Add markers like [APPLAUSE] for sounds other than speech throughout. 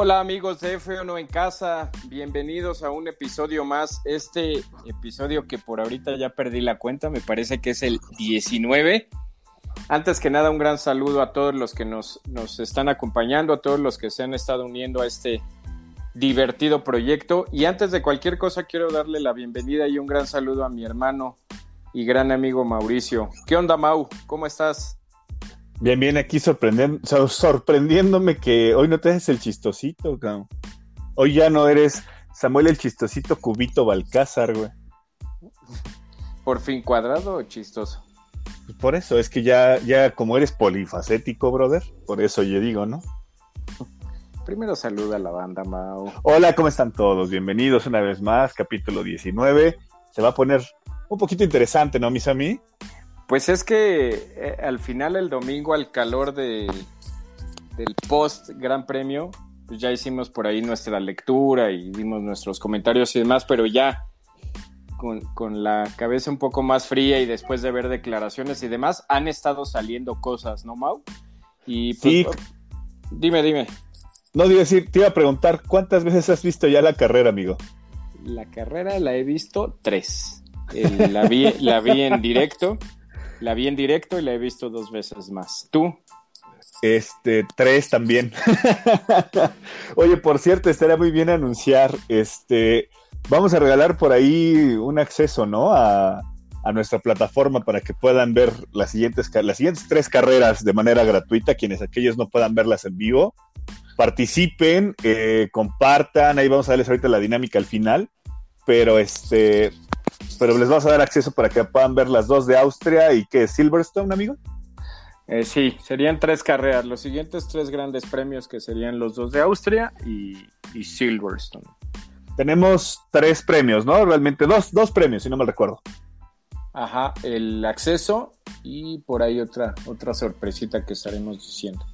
Hola amigos de F1 en casa, bienvenidos a un episodio más. Este episodio que por ahorita ya perdí la cuenta, me parece que es el 19. Antes que nada, un gran saludo a todos los que nos, nos están acompañando, a todos los que se han estado uniendo a este divertido proyecto. Y antes de cualquier cosa, quiero darle la bienvenida y un gran saludo a mi hermano y gran amigo Mauricio. ¿Qué onda, Mau? ¿Cómo estás? Bien, bien, aquí sorprendiéndome que hoy no te haces el chistosito, cabrón. Hoy ya no eres Samuel el chistosito cubito Balcázar, güey. ¿Por fin cuadrado o chistoso? Pues por eso, es que ya, ya como eres polifacético, brother, por eso yo digo, ¿no? Primero saluda a la banda, Mau. Hola, ¿cómo están todos? Bienvenidos una vez más, capítulo 19. Se va a poner un poquito interesante, ¿no, mis amigos? Pues es que eh, al final el domingo, al calor de, del post Gran Premio, pues ya hicimos por ahí nuestra lectura y dimos nuestros comentarios y demás, pero ya con, con, la cabeza un poco más fría y después de ver declaraciones y demás, han estado saliendo cosas, ¿no, Mau? Y pues, sí. dime, dime. No, digo decir, te iba a preguntar, ¿cuántas veces has visto ya la carrera, amigo? La carrera la he visto tres. Eh, la, vi, la vi en directo la vi en directo y la he visto dos veces más. ¿Tú? Este, tres también. [LAUGHS] Oye, por cierto, estaría muy bien anunciar, este, vamos a regalar por ahí un acceso, ¿no? A, a nuestra plataforma para que puedan ver las siguientes, las siguientes tres carreras de manera gratuita, quienes aquellos no puedan verlas en vivo. Participen, eh, compartan, ahí vamos a darles ahorita la dinámica al final, pero este, pero les vamos a dar acceso para que puedan ver las dos de Austria y que Silverstone, amigo. Eh, sí, serían tres carreras. Los siguientes tres grandes premios que serían los dos de Austria y, y Silverstone. Tenemos tres premios, ¿no? Realmente dos, dos premios, si no me recuerdo. Ajá, el acceso y por ahí otra, otra sorpresita que estaremos diciendo.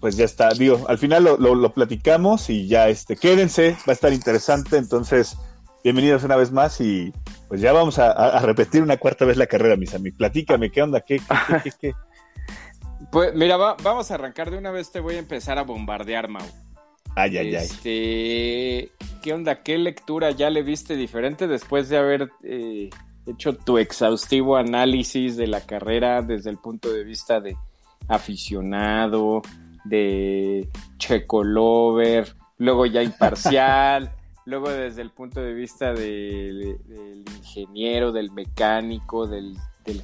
Pues ya está, digo, al final lo, lo, lo platicamos y ya este, quédense, va a estar interesante, entonces bienvenidos una vez más y pues ya vamos a, a, repetir una cuarta vez la carrera, mis amigos. Platícame, ¿qué onda? ¿Qué, qué, qué, qué? [LAUGHS] Pues mira, va, vamos a arrancar de una vez, te voy a empezar a bombardear, Mau. Ay, ay, este, ay. ¿Qué onda? ¿Qué lectura ya le viste diferente después de haber eh, hecho tu exhaustivo análisis de la carrera desde el punto de vista de aficionado, de checo lover, luego ya imparcial? [LAUGHS] luego desde el punto de vista de, de, del ingeniero, del mecánico, del,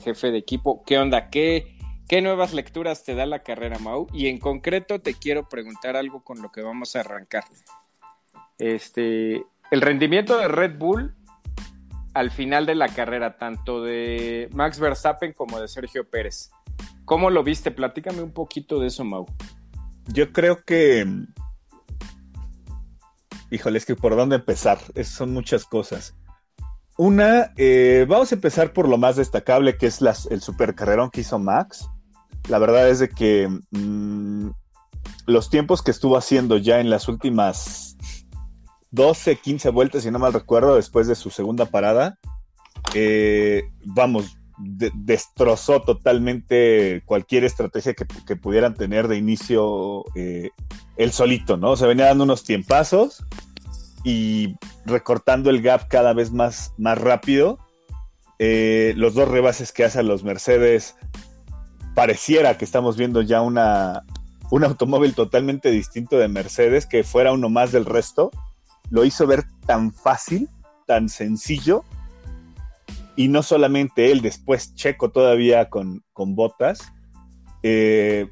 jefe de equipo, ¿qué onda? ¿Qué, ¿Qué nuevas lecturas te da la carrera, Mau? Y en concreto te quiero preguntar algo con lo que vamos a arrancar. Este, el rendimiento de Red Bull al final de la carrera, tanto de Max Verstappen como de Sergio Pérez. ¿Cómo lo viste? Platícame un poquito de eso, Mau. Yo creo que híjole, es que por dónde empezar, son muchas cosas. Una, eh, vamos a empezar por lo más destacable, que es las, el supercarrerón que hizo Max. La verdad es de que mmm, los tiempos que estuvo haciendo ya en las últimas 12, 15 vueltas, si no mal recuerdo, después de su segunda parada, eh, vamos, de, destrozó totalmente cualquier estrategia que, que pudieran tener de inicio eh, él solito, ¿no? Se venía dando unos tiempazos y recortando el gap cada vez más, más rápido. Eh, los dos rebases que hacen los Mercedes, pareciera que estamos viendo ya una, un automóvil totalmente distinto de Mercedes, que fuera uno más del resto. Lo hizo ver tan fácil, tan sencillo, y no solamente él, después Checo todavía con, con botas. Eh,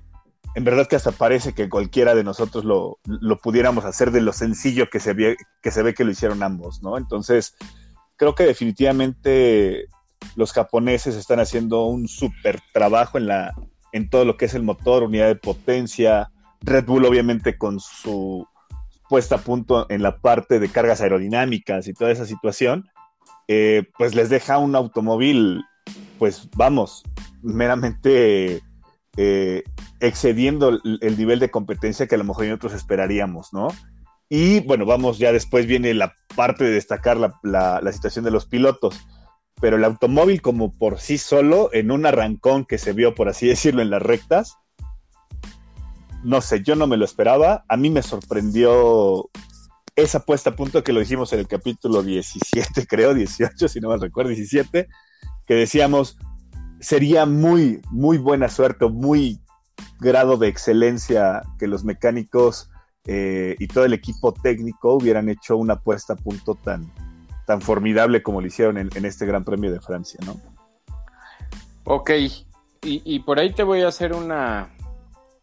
en verdad que hasta parece que cualquiera de nosotros lo, lo pudiéramos hacer de lo sencillo que se, ve, que se ve que lo hicieron ambos, ¿no? Entonces, creo que definitivamente Los japoneses están haciendo un súper trabajo en, la, en todo lo que es el motor, unidad de potencia. Red Bull, obviamente, con su puesta a punto en la parte de cargas aerodinámicas y toda esa situación, eh, pues les deja un automóvil, pues vamos, meramente eh, excediendo el, nivel de competencia que a lo mejor nosotros esperaríamos, ¿no? Y bueno, vamos, ya después viene la parte de destacar la, situación de los pilotos, pero el automóvil como por sí solo, en un arrancón que se vio, por así decirlo, en las rectas, no sé, yo no me lo esperaba, a mí me sorprendió esa puesta a punto que lo dijimos en el capítulo 17, [LAUGHS] creo, 18, si no me recuerdo, 17, que decíamos, sería muy, muy buena suerte, muy grado de excelencia que los mecánicos eh, y todo el equipo técnico hubieran hecho una puesta a punto tan, tan formidable como lo hicieron en, este Gran Premio de Francia, ¿no? Ok, y, por ahí te voy a hacer una,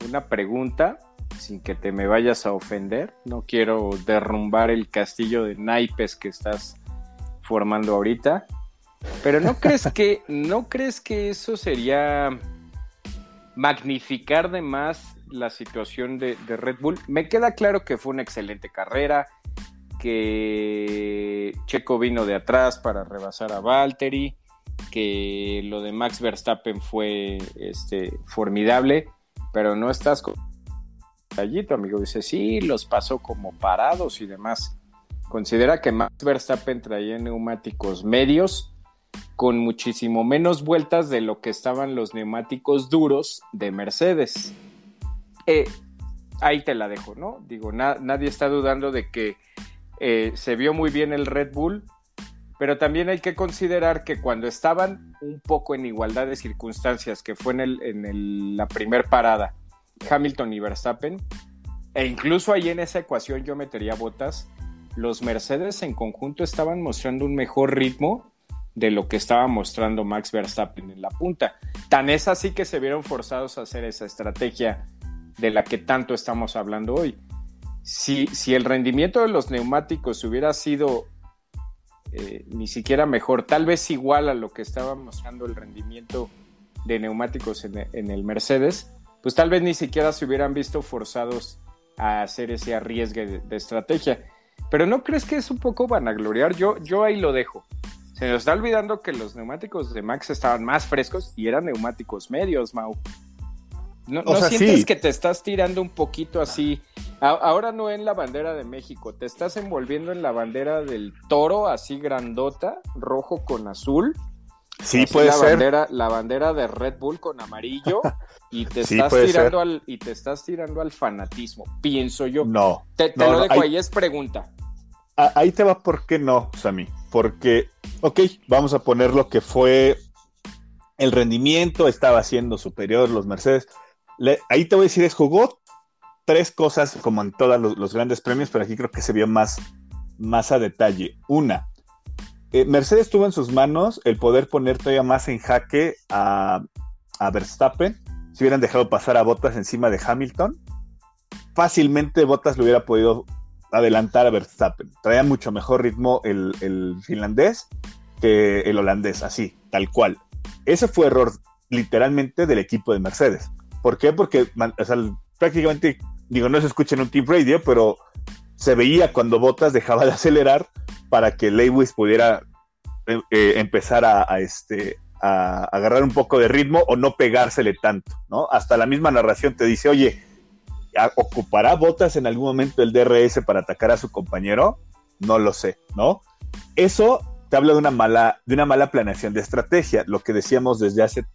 una pregunta sin que te me vayas a ofender. No quiero derrumbar el castillo de naipes que estás formando ahorita. Pero ¿no crees [LAUGHS] que, no crees que eso sería magnificar de más la situación de, Red Bull? Me queda claro que fue una excelente carrera, que Checo vino de atrás para rebasar a Valtteri, que lo de Max Verstappen fue este, formidable, pero no estás con tu amigo. Dice, sí, los pasó como parados y demás. Considera que Max Verstappen traía neumáticos medios con muchísimo menos vueltas de lo que estaban los neumáticos duros de Mercedes. Eh, ahí te la dejo, ¿no? Digo, nadie está dudando de que eh, se vio muy bien el Red Bull, pero también hay que considerar que cuando estaban un poco en igualdad de circunstancias, que fue en, el, en la primer parada, Hamilton y Verstappen, e incluso ahí en esa ecuación yo metería botas, los Mercedes en conjunto estaban mostrando un mejor ritmo de lo que estaba mostrando Max Verstappen en la punta. Tan es así que se vieron forzados a hacer esa estrategia de la que tanto estamos hablando hoy. Si, si el rendimiento de los neumáticos hubiera sido eh, ni siquiera mejor, tal vez igual a lo que estaba mostrando el rendimiento de neumáticos en, el Mercedes, pues tal vez ni siquiera se hubieran visto forzados a hacer ese arriesgue de, estrategia. Pero ¿no crees que es un poco vanagloriar? Yo, yo ahí lo dejo. Se nos está olvidando que los neumáticos de Max estaban más frescos y eran neumáticos medios, Mau. ¿No, sientes que te estás tirando un poquito así? ahora no en la bandera de México, te estás envolviendo en la bandera del toro, así grandota, rojo con azul. Sí, puede la ser. Bandera, la bandera de Red Bull con amarillo [LAUGHS] y te estás tirando al y te estás tirando al fanatismo, pienso yo. No. Te, lo dejo ahí, es pregunta. Ahí te va por qué no, Sammy. Porque ok, vamos a poner lo que fue el rendimiento, estaba siendo superior los Mercedes. ahí te voy a decir, es jugó tres cosas como en todos los, grandes premios, pero aquí creo que se vio más, más a detalle. Una, eh, Mercedes tuvo en sus manos el poder poner todavía más en jaque a, a Verstappen. Si hubieran dejado pasar a Bottas encima de Hamilton, fácilmente Bottas lo hubiera podido adelantar a Verstappen. Traía mucho mejor ritmo el, finlandés que el holandés, así, tal cual. Ese fue error literalmente del equipo de Mercedes. ¿Por qué? Porque prácticamente, digo, no se escucha en un Team Radio, pero se veía cuando Bottas dejaba de acelerar para que Lewis pudiera eh, eh, empezar a, este, a agarrar un poco de ritmo o no pegársele tanto, ¿no? Hasta la misma narración te dice, oye, ¿Ocupará botas en algún momento el DRS para atacar a su compañero? No lo sé, ¿no? Eso te habla de una mala, de una mala planeación de estrategia, lo que decíamos desde hace,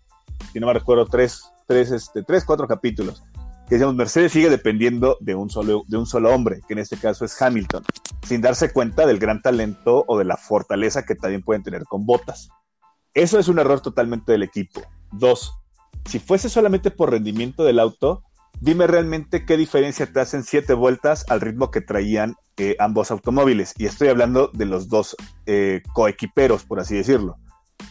si no me recuerdo, tres, tres, este, tres cuatro capítulos. Que decíamos, Mercedes sigue dependiendo de un, solo, de un solo hombre, que en este caso es Hamilton, sin darse cuenta del gran talento o de la fortaleza que también pueden tener con botas. Eso es un error totalmente del equipo. Dos, si fuese solamente por rendimiento del auto, dime realmente qué diferencia te hacen siete vueltas al ritmo que traían eh, ambos automóviles. Y estoy hablando de los dos eh, coequiperos, por así decirlo.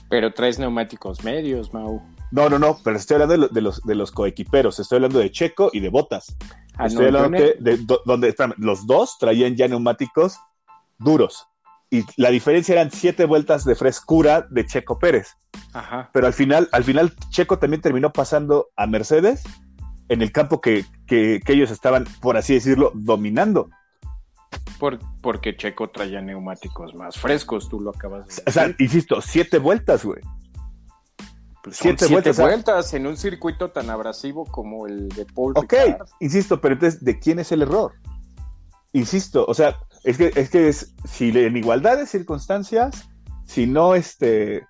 Pero traes neumáticos medios, Mau. No, no, no, pero estoy hablando de, los, de los coequiperos. Estoy hablando de Checo y de Botas. Ah, estoy hablando de, donde los dos traían ya neumáticos duros. y la diferencia eran siete vueltas de frescura de Checo Pérez. Ajá. Pero al final, al final Checo también terminó pasando a Mercedes en el campo que, que, que ellos estaban, por así decirlo, dominando. Por, porque Checo traía neumáticos más frescos, tú lo acabas de decir. O sea, insisto, siete vueltas, güey. Pues siete siete, vueltas, en un circuito tan abrasivo como el de Paul Ok, Ricard. insisto, pero entonces, ¿de quién es el error? Insisto, o sea, es que es que es, si en igualdad de circunstancias, si no, este,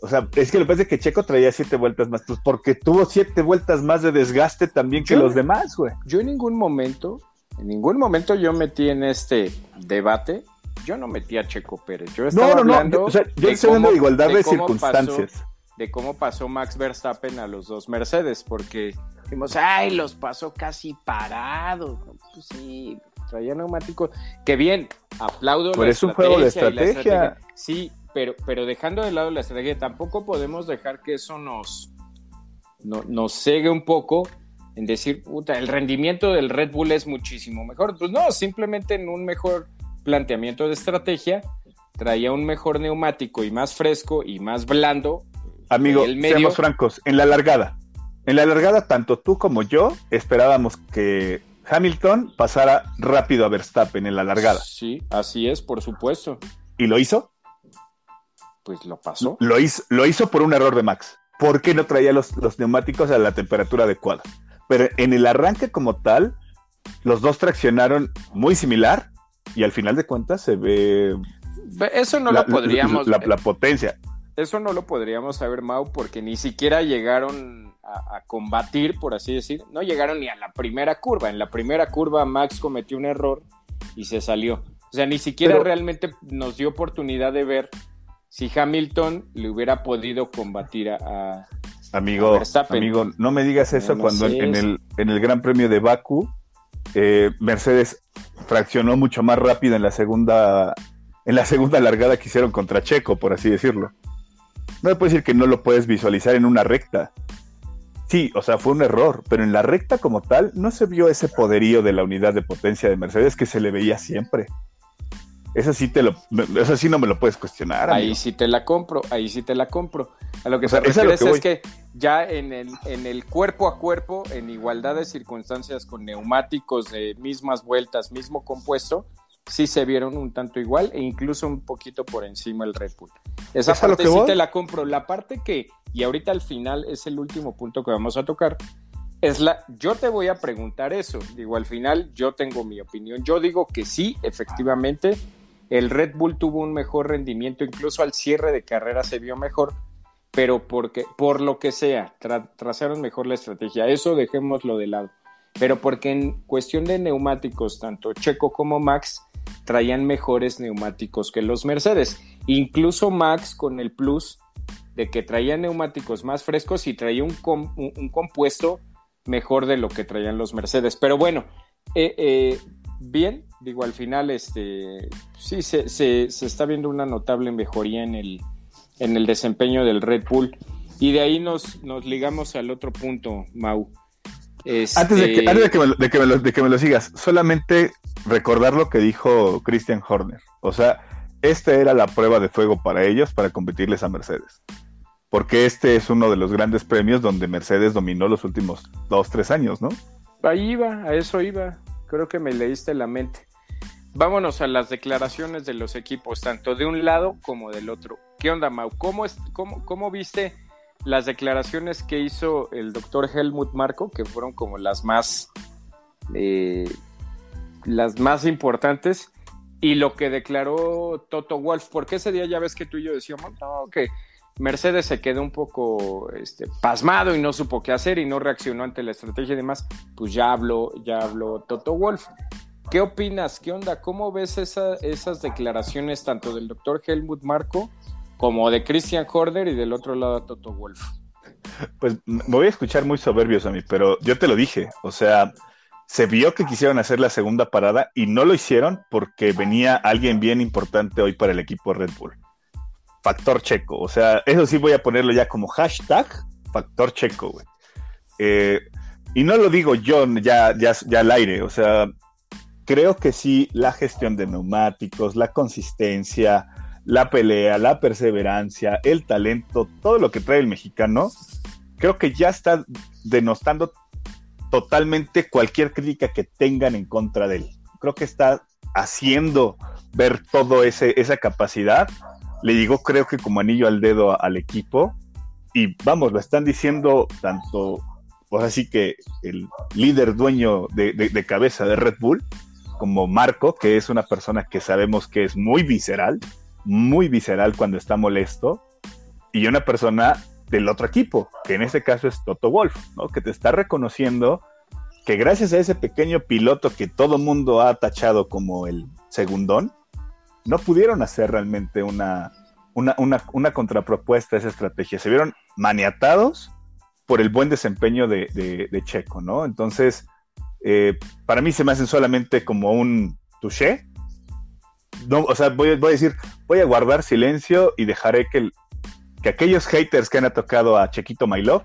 o sea, es que lo que pasa es que Checo traía siete vueltas más, pues porque tuvo siete vueltas más de desgaste también que Yo- los demás, güey. Yo en ningún momento, en ningún momento yo metí en este debate, yo no metí a Checo Pérez. Yo estaba No, no, no, hablando o sea, yo de estoy hablando cómo- de igualdad de, circunstancias. pasó- de cómo pasó Max Verstappen a los dos Mercedes, porque dijimos, ay, los pasó casi parados. Pues sí, traía neumáticos. Que bien, aplaudo Pero la es un juego de estrategia. Sí, pero, pero dejando de lado la estrategia, tampoco podemos dejar que eso nos, no- nos cegue un poco en decir, puta, el rendimiento del Red Bull es muchísimo mejor. Pues no, simplemente en un mejor planteamiento de estrategia, traía un mejor neumático y más fresco y más blando. Amigo, el medio- seamos francos, en la largada, en la largada, tanto tú como yo esperábamos que Hamilton pasara rápido a Verstappen en la largada. Sí, así es, por supuesto. ¿Y lo hizo? Pues lo pasó. Lo hizo, lo hizo por un error de Max, porque no traía los, los neumáticos a la temperatura adecuada. Pero en el arranque como tal, los dos traccionaron muy similar y al final de cuentas se ve Eso no la, lo podríamos. la- la potencia. Eso no lo podríamos saber, Mau, porque ni siquiera llegaron a, a combatir, por así decir. No llegaron ni a la primera curva. En la primera curva Max cometió un error y se salió. O sea, ni siquiera Pero- realmente nos dio oportunidad de ver si Hamilton le hubiera podido combatir a... a- Amigo, Verstappen. amigo, no me digas eso No, no cuando en, en el, en el Gran Premio de Baku eh, Mercedes fraccionó mucho más rápido en la segunda en la segunda largada que hicieron contra Checo, por así decirlo. No me puedes decir que no lo puedes visualizar en una recta. Sí, o sea, fue un error, pero en la recta como tal no se vio ese poderío de la unidad de potencia de Mercedes que se le veía siempre. Eso sí te lo, eso sí no me lo puedes cuestionar. Ahí amigo. sí te la compro, ahí sí te la compro. A lo que O sea, se es que es que ya en el, en el cuerpo a cuerpo, en igualdad de circunstancias, con neumáticos de mismas vueltas, mismo compuesto, sí se vieron un tanto igual e incluso un poquito por encima el Red Bull. Esa ¿Es a lo parte sí voy? te la compro. La parte que, y ahorita al final es el último punto que vamos a tocar, es la, yo te voy a preguntar eso. Digo, al final yo tengo mi opinión. Yo digo que sí, efectivamente, el Red Bull tuvo un mejor rendimiento, incluso al cierre de carrera se vio mejor, pero porque, por lo que sea, tra- trazaron mejor la estrategia. Eso dejémoslo de lado. Pero porque en cuestión de neumáticos, tanto Checo como Max traían mejores neumáticos que los Mercedes. Incluso Max con el plus de que traía neumáticos más frescos y traía un, un- compuesto mejor de lo que traían los Mercedes. Pero bueno, eh, eh, bien, digo, al final este, sí se, se- se está viendo una notable mejoría en el, en el desempeño del Red Bull. Y de ahí nos, nos ligamos al otro punto, Mau. Antes, de que, de, que me de que me lo- de que me lo sigas, solamente recordar lo que dijo Christian Horner. O sea, esta era la prueba de fuego para ellos para competirles a Mercedes. Porque este es uno de los grandes premios donde Mercedes dominó los últimos dos, tres años, ¿no? Ahí iba, a eso iba. Creo que me leíste la mente. Vámonos a las declaraciones de los equipos, tanto de un lado como del otro. ¿Qué onda, Mau? ¿Cómo, es, cómo, cómo viste las declaraciones que hizo el doctor Helmut Marco, que fueron como las más, eh, las más importantes, y lo que declaró Toto Wolf? Porque ese día ya ves que tú y yo decíamos, no, que Mercedes se quedó un poco este, pasmado y no supo qué hacer y no reaccionó ante la estrategia y demás, pues ya habló, ya habló Toto Wolf. ¿Qué opinas? ¿Qué onda? ¿Cómo ves esa- esas declaraciones tanto del doctor Helmut Marco como de Christian Horner y del otro lado a Toto Wolf? Pues me voy a escuchar muy soberbios a mí, pero yo te lo dije. O sea, se vio que quisieron hacer la segunda parada y no lo hicieron porque venía alguien bien importante hoy para el equipo Red Bull. Factor checo. O sea, eso sí voy a ponerlo ya como hashtag factor checo, güey. Eh, y no lo digo yo ya, ya, ya al aire. O sea, creo que sí, la gestión de neumáticos, la consistencia, la pelea, la perseverancia, el talento, todo lo que trae el mexicano, creo que ya está denostando totalmente cualquier crítica que tengan en contra de él. Creo que está haciendo ver todo ese esa capacidad. Le digo, creo que como anillo al dedo al equipo. Y vamos, lo están diciendo tanto, pues así que el líder dueño de cabeza de Red Bull, como Marco, que es una persona que sabemos que es muy visceral, muy visceral cuando está molesto, y una persona del otro equipo, que en este caso es Toto Wolf, ¿no? que te está reconociendo que gracias a ese pequeño piloto que todo mundo ha tachado como el segundón, no pudieron hacer realmente una, una, contrapropuesta a esa estrategia. Se vieron maniatados por el buen desempeño de, Checo, ¿no? Entonces, eh, para mí se me hacen solamente como un touché. No, o sea, voy, voy, a decir, voy a guardar silencio y dejaré que, que aquellos haters que han atacado a Chequito My Love,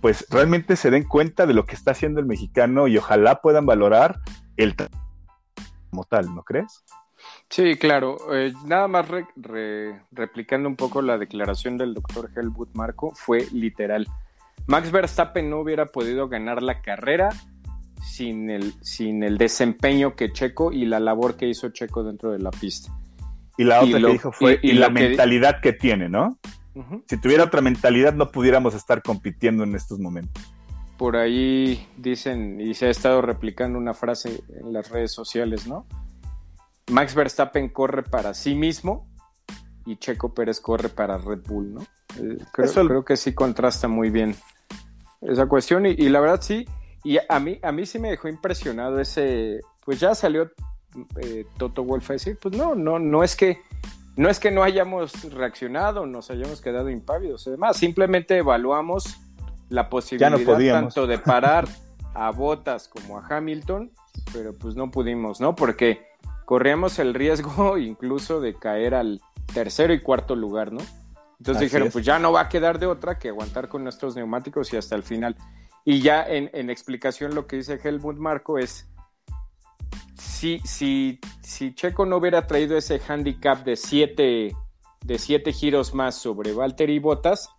pues realmente se den cuenta de lo que está haciendo el mexicano y ojalá puedan valorar el como tal, ¿no crees? Sí, claro. Eh, nada más replicando un poco la declaración del doctor Helmut Marco, fue literal. Max Verstappen no hubiera podido ganar la carrera sin el, sin el desempeño que Checo y la labor que hizo Checo dentro de la pista. Y la otra que dijo fue, y, la mentalidad que tiene, ¿no? Si tuviera otra mentalidad no pudiéramos estar compitiendo en estos momentos. Por ahí dicen, y se ha estado replicando una frase en las redes sociales, ¿no? Max Verstappen corre para sí mismo y Checo Pérez corre para Red Bull, ¿no? Eh, creo, que sí contrasta muy bien esa cuestión y, la verdad sí, y a mí, a mí sí me dejó impresionado ese, pues ya salió eh, Toto Wolf a decir, pues no, no, no es que no es que no hayamos reaccionado, nos hayamos quedado impávidos, además, simplemente evaluamos la posibilidad tanto de parar a Bottas como a Hamilton, pero pues no pudimos, ¿no? Porque corríamos el riesgo [LAUGHS] incluso de caer al tercero y cuarto lugar, ¿no? Entonces dijeron, pues ya no va a quedar de otra que aguantar con nuestros neumáticos y hasta el final. Y ya en, en explicación lo que dice Helmut Marco es, si, si, si Checo no hubiera traído ese handicap de siete, de siete giros más sobre Valtteri Bottas,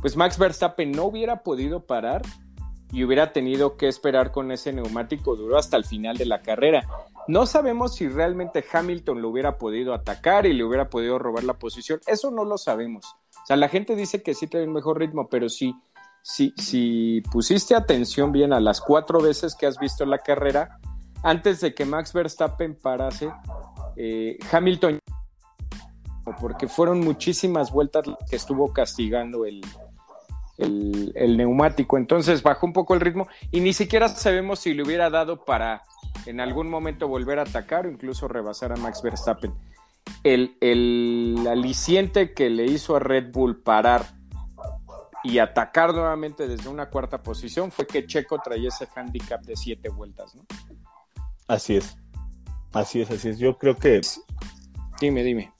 pues Max Verstappen no hubiera podido parar y hubiera tenido que esperar con ese neumático duro hasta el final de la carrera. No sabemos si realmente Hamilton lo hubiera podido atacar y le hubiera podido robar la posición. Eso no lo sabemos. O sea, la gente dice que sí tiene un mejor ritmo, pero si, si, si pusiste atención bien a las cuatro veces que has visto la carrera, antes de que Max Verstappen parase, eh, Hamilton, porque fueron muchísimas vueltas que estuvo castigando el, el, neumático. Entonces bajó un poco el ritmo y ni siquiera sabemos si le hubiera dado para en algún momento volver a atacar o incluso rebasar a Max Verstappen. El, el aliciente que le hizo a Red Bull parar y atacar nuevamente desde una cuarta posición fue que Checo traía ese handicap de siete vueltas, ¿no? Así es. Así es, así es. Yo creo que. Dime, dime.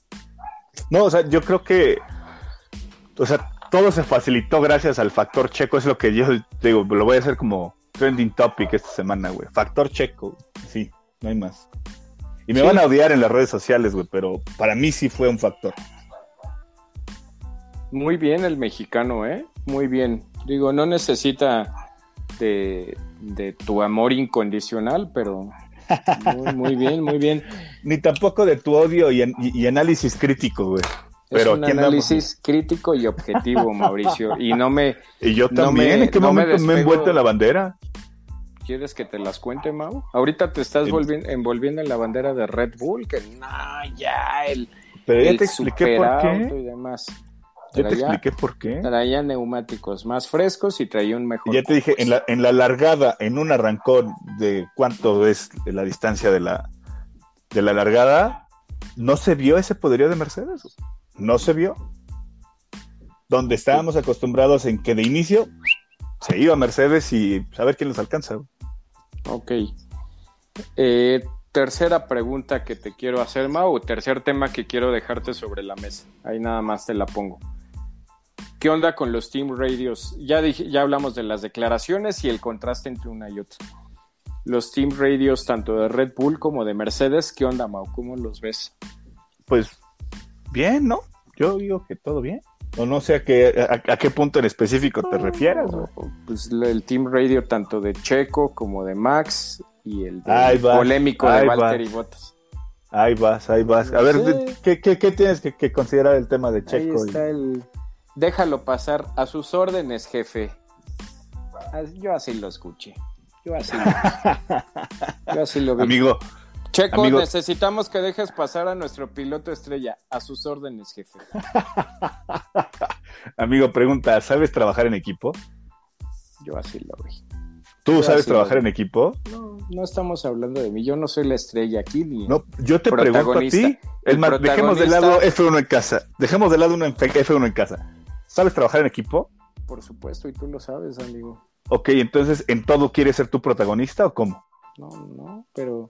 No, o sea, yo creo que. O sea, todo se facilitó gracias al factor checo. Es lo que yo digo, lo voy a hacer como trending topic esta semana, güey. Factor checo. Sí, no hay más. Y me van a odiar en las redes sociales, güey, pero para mí sí fue un factor. Muy bien el mexicano, ¿eh? Muy bien. Digo, no necesita de, de tu amor incondicional, pero muy, bien, muy bien. [LAUGHS] Ni tampoco de tu odio y, análisis crítico, güey. Pero es un análisis crítico y objetivo, [LAUGHS] Mauricio. Y no me. Y yo también. ¿En qué momento me, he envuelto en la bandera? ¿Quieres que te las cuente, Mau? Ahorita te estás envolviendo en la bandera de Red Bull, que no, ya, el. Pero ya te expliqué por qué. Y demás. Ya te expliqué por qué. Traía neumáticos más frescos y traía un mejor. Ya te dije, en la, en la largada, en un arrancón de cuánto es la distancia de la, de la largada, no se vio ese poderío de Mercedes. No se vio. Donde estábamos acostumbrados en que de inicio se iba Mercedes y a ver quién los alcanza. Ok. Eh, tercera pregunta que te quiero hacer, Mau, tercer tema que quiero dejarte sobre la mesa. Ahí nada más te la pongo. ¿Qué onda con los team radios? Ya, dije, ya hablamos de las declaraciones y el contraste entre una y otra. los team radios tanto de Red Bull como de Mercedes. ¿Qué onda, Mau? ¿Cómo los ves? Pues bien, ¿no? Yo digo que todo bien. O no sé a qué, a, qué punto en específico te refieres. Pues el team radio tanto de Checo como de Max y el polémico de Valtteri Bottas. Ahí vas, ahí vas. A ver, ¿qué, qué, qué tienes que, considerar el tema de Checo? Ahí está el... Déjalo pasar a sus órdenes, jefe. Yo así lo escuché. Yo así lo, Yo así lo vi. Amigo, Checo, necesitamos que dejes pasar a nuestro piloto estrella. A sus órdenes, jefe. [LAUGHS] Amigo, pregunta, ¿sabes trabajar en equipo? Yo así lo vi. ¿Tú sabes trabajar en equipo? No, no estamos hablando de mí. Yo no soy la estrella aquí ni. No, yo te pregunto a ti. Más, dejemos de lado F1 en casa. Dejemos de lado una F1 en casa. ¿Sabes trabajar en equipo? Por supuesto, y tú lo sabes, amigo. Ok, entonces, ¿en todo quieres ser tu protagonista o cómo? No, no, pero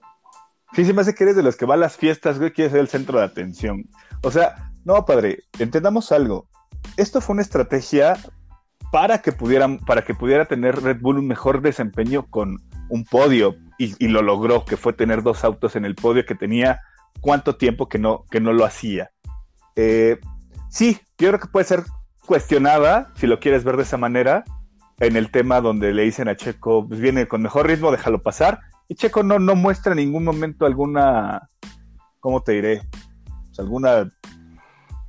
Sí, se me hace que eres de los que va a las fiestas, güey, quieres ser el centro de atención. O sea, no, padre, entendamos algo. Esto fue una estrategia para que pudieran, para que pudiera tener Red Bull un mejor desempeño con un podio. Y, lo logró, que fue tener dos autos en el podio que tenía cuánto tiempo que no, que no lo hacía. Eh, sí, yo creo que puede ser cuestionada, si lo quieres ver de esa manera, en el tema donde le dicen a Checo, pues viene con mejor ritmo, déjalo pasar. Y Checo no, no muestra en ningún momento alguna, ¿cómo te diré? Pues alguna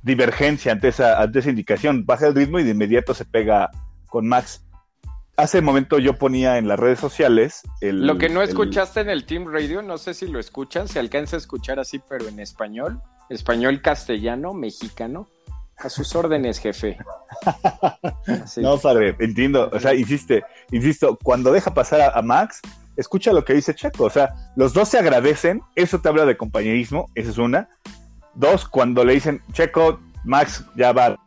divergencia ante esa, ante esa indicación. Baja el ritmo y de inmediato se pega con Max. Hace un momento yo ponía en las redes sociales el, Lo que no escuchaste en el Team Radio, no sé si lo escuchan, se alcanza a escuchar así, pero en español, español castellano, mexicano. A sus órdenes, jefe. [LAUGHS] No, padre, entiendo. O sea, insiste, insisto, cuando deja pasar a Max, escucha lo que dice Checo. O sea, los dos se agradecen, eso te habla de compañerismo, esa es una. Dos, cuando le dicen, Checo, Max, ya va.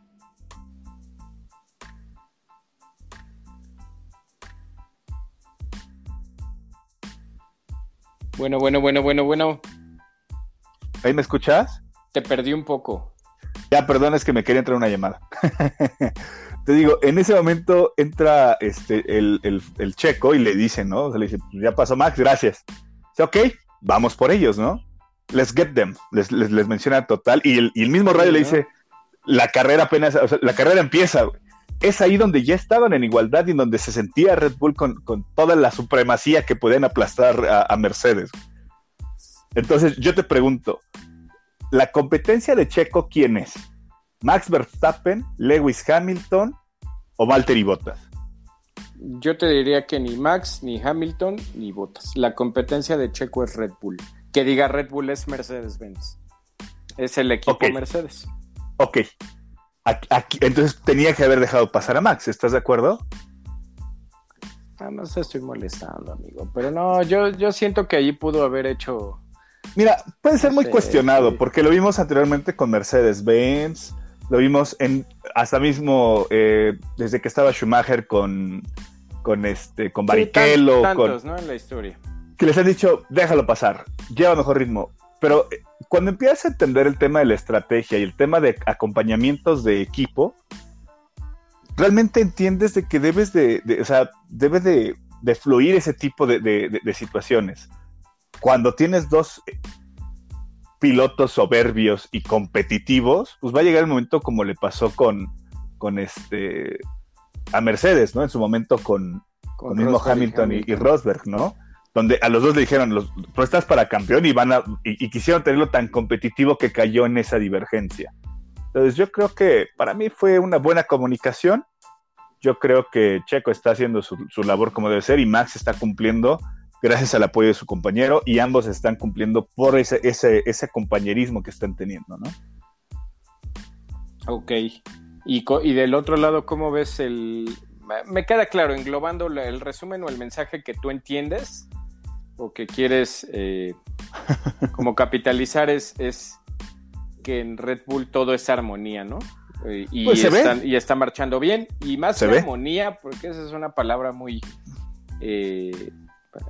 Bueno, bueno, bueno, bueno, bueno. ¿Ahí me escuchas? Te perdí un poco. Ya, perdón, es que me quería entrar una llamada. [LAUGHS] te digo, en ese momento entra este, el, checo y le dice, ¿no? O sea, le dice, ya pasó Max, gracias. Dice, ok, vamos por ellos, ¿no? Let's get them. Les, menciona total. Y el, mismo radio le dice, la carrera apenas, o sea, la carrera empieza, Es ahí donde ya estaban en igualdad y en donde se sentía Red Bull con, toda la supremacía que podían aplastar a, a Mercedes. Entonces, yo te pregunto, ¿la competencia de Checo quién es? Max Verstappen, Lewis Hamilton o Valtteri Bottas? Yo te diría que ni Max, ni Hamilton, ni Bottas. La competencia de Checo es Red Bull. Que diga Red Bull es Mercedes-Benz. Es el equipo Mercedes. Ok. entonces tenía que haber dejado pasar a Max, ¿estás de acuerdo? Ah, no se estoy molestando, amigo. Pero no, yo, yo siento que ahí pudo haber hecho. Mira, puede ser muy cuestionado, porque lo vimos anteriormente con Mercedes-Benz, lo vimos en hasta mismo eh, desde que estaba Schumacher con con este con Barrichello con ¿no? en la historia. que les han dicho déjalo pasar lleva mejor ritmo pero eh, cuando empiezas a entender el tema de la estrategia y el tema de acompañamientos de equipo realmente entiendes de que debes de, o sea debes de, de fluir ese tipo de, de situaciones cuando tienes dos pilotos soberbios y competitivos, pues va a llegar el momento como le pasó con, con este a Mercedes, ¿no? En su momento con, con, mismo Hamilton y, Rosberg, ¿no? Donde a los dos le dijeron, los, tú estás para campeón y van a, y, quisieron tenerlo tan competitivo que cayó en esa divergencia. Entonces yo creo que para mí fue una buena comunicación. Yo creo que Checo está haciendo su, su labor como debe ser y Max está cumpliendo gracias al apoyo de su compañero y ambos están cumpliendo por ese, ese, ese compañerismo que están teniendo, ¿no? Ok. Y, y del otro lado, ¿cómo ves el... Me queda claro, englobando el resumen o el mensaje que tú entiendes o que quieres eh, [LAUGHS] como capitalizar es, es que en Red Bull todo es armonía, ¿no? Eh, y, pues y está marchando bien. Y más armonía, porque esa es una palabra muy eh,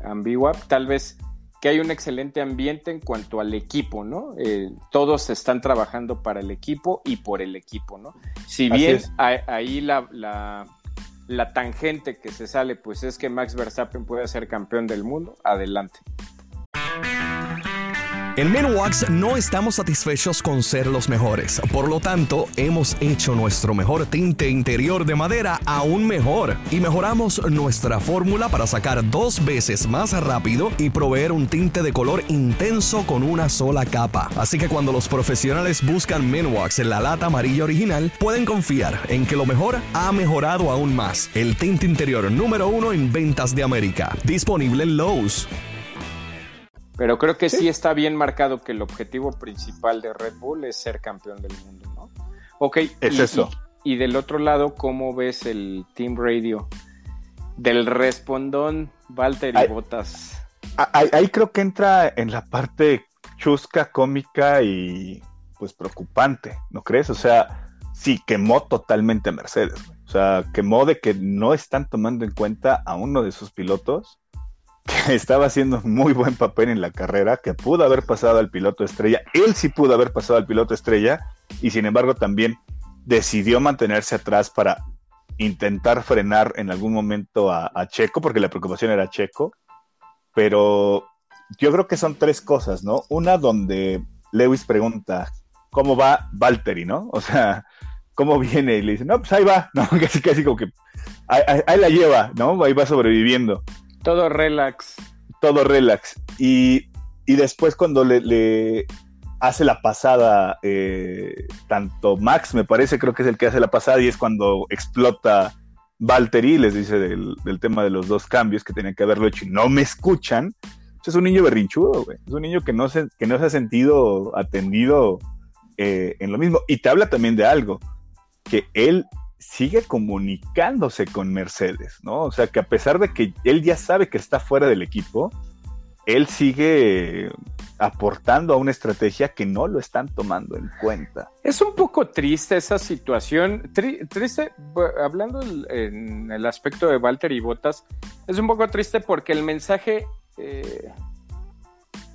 ambigua, tal vez que hay un excelente ambiente en cuanto al equipo, ¿no? Eh, todos están trabajando para el equipo y por el equipo, ¿no? Si bien ahí la, la tangente que se sale, pues es que Max Verstappen puede ser campeón del mundo, adelante. En Menwax no estamos satisfechos con ser los mejores, por lo tanto hemos hecho nuestro mejor tinte interior de madera aún mejor y mejoramos nuestra fórmula para sacar dos veces más rápido y proveer un tinte de color intenso con una sola capa. Así que cuando los profesionales buscan Menwax en la lata amarilla original, pueden confiar en que lo mejor ha mejorado aún más. El tinte interior número uno en ventas de América, disponible en Lowe's. Pero creo que sí. está bien marcado que el objetivo principal de Red Bull es ser campeón del mundo, ¿no? Ok. Es eso. Y, del otro lado, ¿cómo ves el Team Radio? Del respondón Walter y Botas. Ahí, creo que entra en la parte chusca, cómica y pues preocupante, ¿no crees? O sea, sí, quemó totalmente a Mercedes. O sea, quemó de que no están tomando en cuenta a uno de sus pilotos que [LAUGHS] estaba haciendo muy buen papel en la carrera, que pudo haber pasado al piloto estrella, él sí pudo haber pasado al piloto estrella, y sin embargo también decidió mantenerse atrás para intentar frenar en algún momento a, Checo, porque la preocupación era Checo, pero yo creo que son tres cosas, ¿no? Una donde Lewis pregunta, ¿cómo va Valtteri, no? O sea, ¿cómo viene? Y le dice, no, pues ahí va, [LAUGHS] ¿no? Casi, casi como que ahí la lleva, ¿no? Ahí va sobreviviendo. Todo relax. Todo relax. Y, después cuando le, hace la pasada, eh, tanto Max, me parece, creo que es el que hace la pasada, y es cuando explota Valtteri, les dice del, tema de los dos cambios que tenían que haberlo hecho y no me escuchan. Es un niño berrinchudo, güey. Es un niño que no se, que no se ha sentido atendido eh, en lo mismo. Y te habla también de algo, que él sigue comunicándose con Mercedes, ¿no? O sea, que a pesar de que él ya sabe que está fuera del equipo, él sigue aportando a una estrategia que no lo están tomando en cuenta. Es un poco triste esa situación, triste, hablando en el aspecto de Walter y Botas, es un poco triste porque el mensaje eh,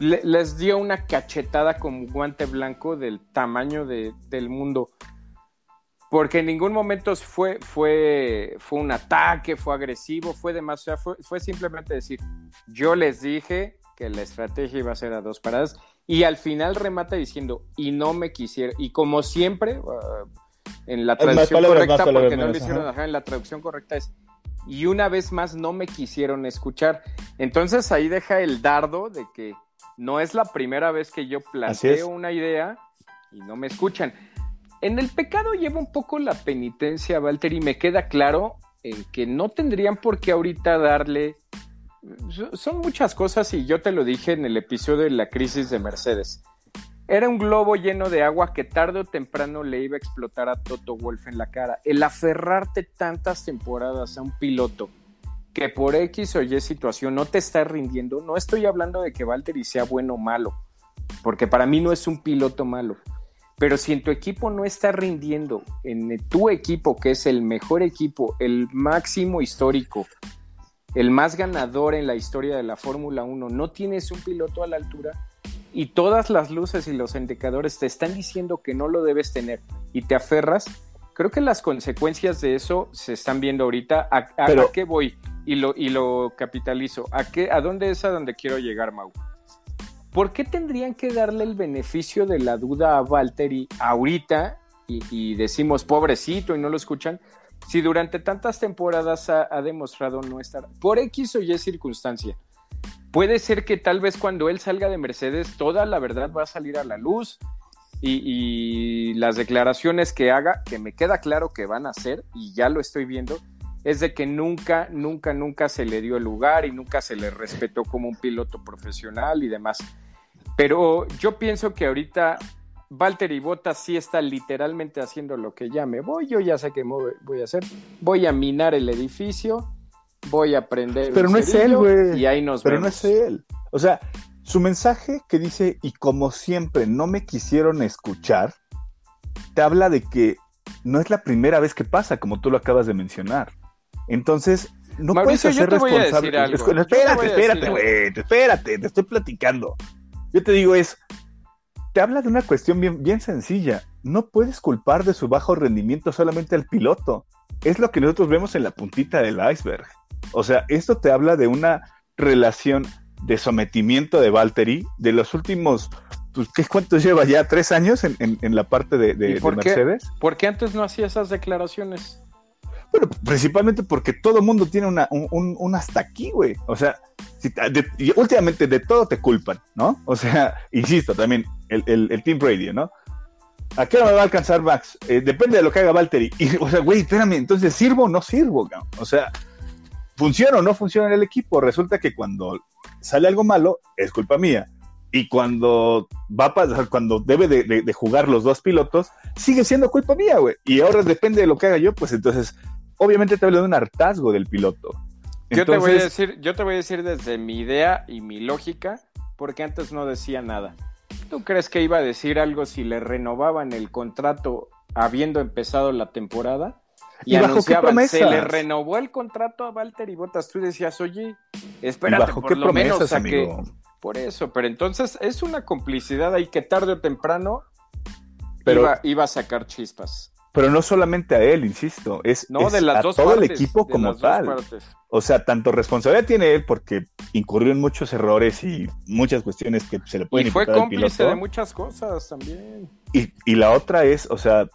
les dio una cachetada con guante blanco del tamaño del mundo porque en ningún momento fue, fue, fue un ataque, fue agresivo, fue demasiado, fue, fue simplemente decir, yo les dije que la estrategia iba a ser a dos paradas y al final remata diciendo, y no me quisiera, y como siempre, uh, en la traducción correcta, porque no lo hicieron en la traducción correcta es, y una vez más no me quisieron escuchar. Entonces ahí deja el dardo de que no es la primera vez que yo planteo una idea y no me escuchan. En el pecado lleva un poco la penitencia, Walter, y me queda claro en que no tendrían por qué ahorita darle. Son muchas cosas y yo te lo dije en el episodio de la crisis de Mercedes. Era un globo lleno de agua que tarde o temprano le iba a explotar a Toto Wolf en la cara. El aferrarte tantas temporadas a un piloto que por X o Y situación no te está rindiendo, no estoy hablando de que Valtteri sea bueno o malo, porque para mí no es un piloto malo pero si en tu equipo no está rindiendo, en tu equipo, que es el mejor equipo, el máximo histórico, el más ganador en la historia de la Fórmula 1, no tienes un piloto a la altura y todas las luces y los indicadores te están diciendo que no lo debes tener y te aferras, creo que las consecuencias de eso se están viendo ahorita. ¿A, qué voy? Y lo, y lo capitalizo. ¿A, qué, ¿A dónde es a donde quiero llegar, Mau? ¿Por qué tendrían que darle el beneficio de la duda a Valtteri ahorita y, decimos pobrecito y no lo escuchan? Si durante tantas temporadas ha, demostrado no estar por X o Y circunstancia. Puede ser que tal vez cuando él salga de Mercedes toda la verdad va a salir a la luz y, y las declaraciones que haga, que me queda claro que van a hacer y ya lo estoy viendo, es de que nunca, nunca, nunca se le dio el lugar y nunca se le respetó como un piloto profesional y demás. Pero yo pienso que ahorita Valtteri Bottas sí está literalmente haciendo lo que ya me voy, yo ya sé qué voy a hacer, voy a minar el edificio, voy a aprender. Pero no es él, güey. Y ahí nos Pero no es él. O sea, su mensaje que dice, y como siempre no me quisieron escuchar, te habla de que no es la primera vez que pasa, como tú lo acabas de mencionar. Entonces, no puedes hacer responsable. Espérate, espérate, güey, espérate, te estoy platicando. Yo te digo es, te habla de una cuestión bien, bien sencilla. No puedes culpar de su bajo rendimiento solamente al piloto. es lo que nosotros vemos en la puntita del iceberg. O sea, esto te habla de una relación de sometimiento de Valtteri de los últimos, pues, ¿qué cuántos lleva ya? ¿Tres años en, la parte de, de, por Mercedes? Qué, ¿Por qué antes no hacía esas declaraciones? Bueno, principalmente porque todo mundo tiene una, un, hasta aquí, güey. O sea, últimamente de todo te culpan, ¿no? O sea, [LAUGHS] insisto, también el, el, Team Radio, ¿no? ¿A qué hora me va a alcanzar Max? Eh, depende de lo que haga Valtteri. [LAUGHS] Y, o sea, güey, espérame, entonces, ¿sirvo o no sirvo? O sea, ¿funciona o no funciona el equipo? Resulta que cuando sale algo malo, es culpa mía. Y cuando va a pasar, cuando debe de, jugar los dos pilotos, sigue siendo culpa mía, güey. Y ahora depende de lo que haga yo, pues entonces, obviamente te hablo de un hartazgo del piloto. Yo te voy a decir, yo te voy a decir desde mi idea y mi lógica, porque antes no decía nada. ¿Tú crees que iba a decir algo si le renovaban el contrato habiendo empezado la temporada? Y, anunciaban, se le renovó el contrato a Walter y Botas. Tú decías, oye, espérate, por lo menos a que... Por eso, pero entonces es una complicidad ahí que tarde o temprano iba, a sacar chispas. Pero no solamente a él, insisto, es, no, de las a todo el equipo como tal. O sea, tanto responsabilidad tiene él porque incurrió en muchos errores y muchas cuestiones que se le pueden Y fue cómplice de muchas cosas también. Y, y la otra es, o sea,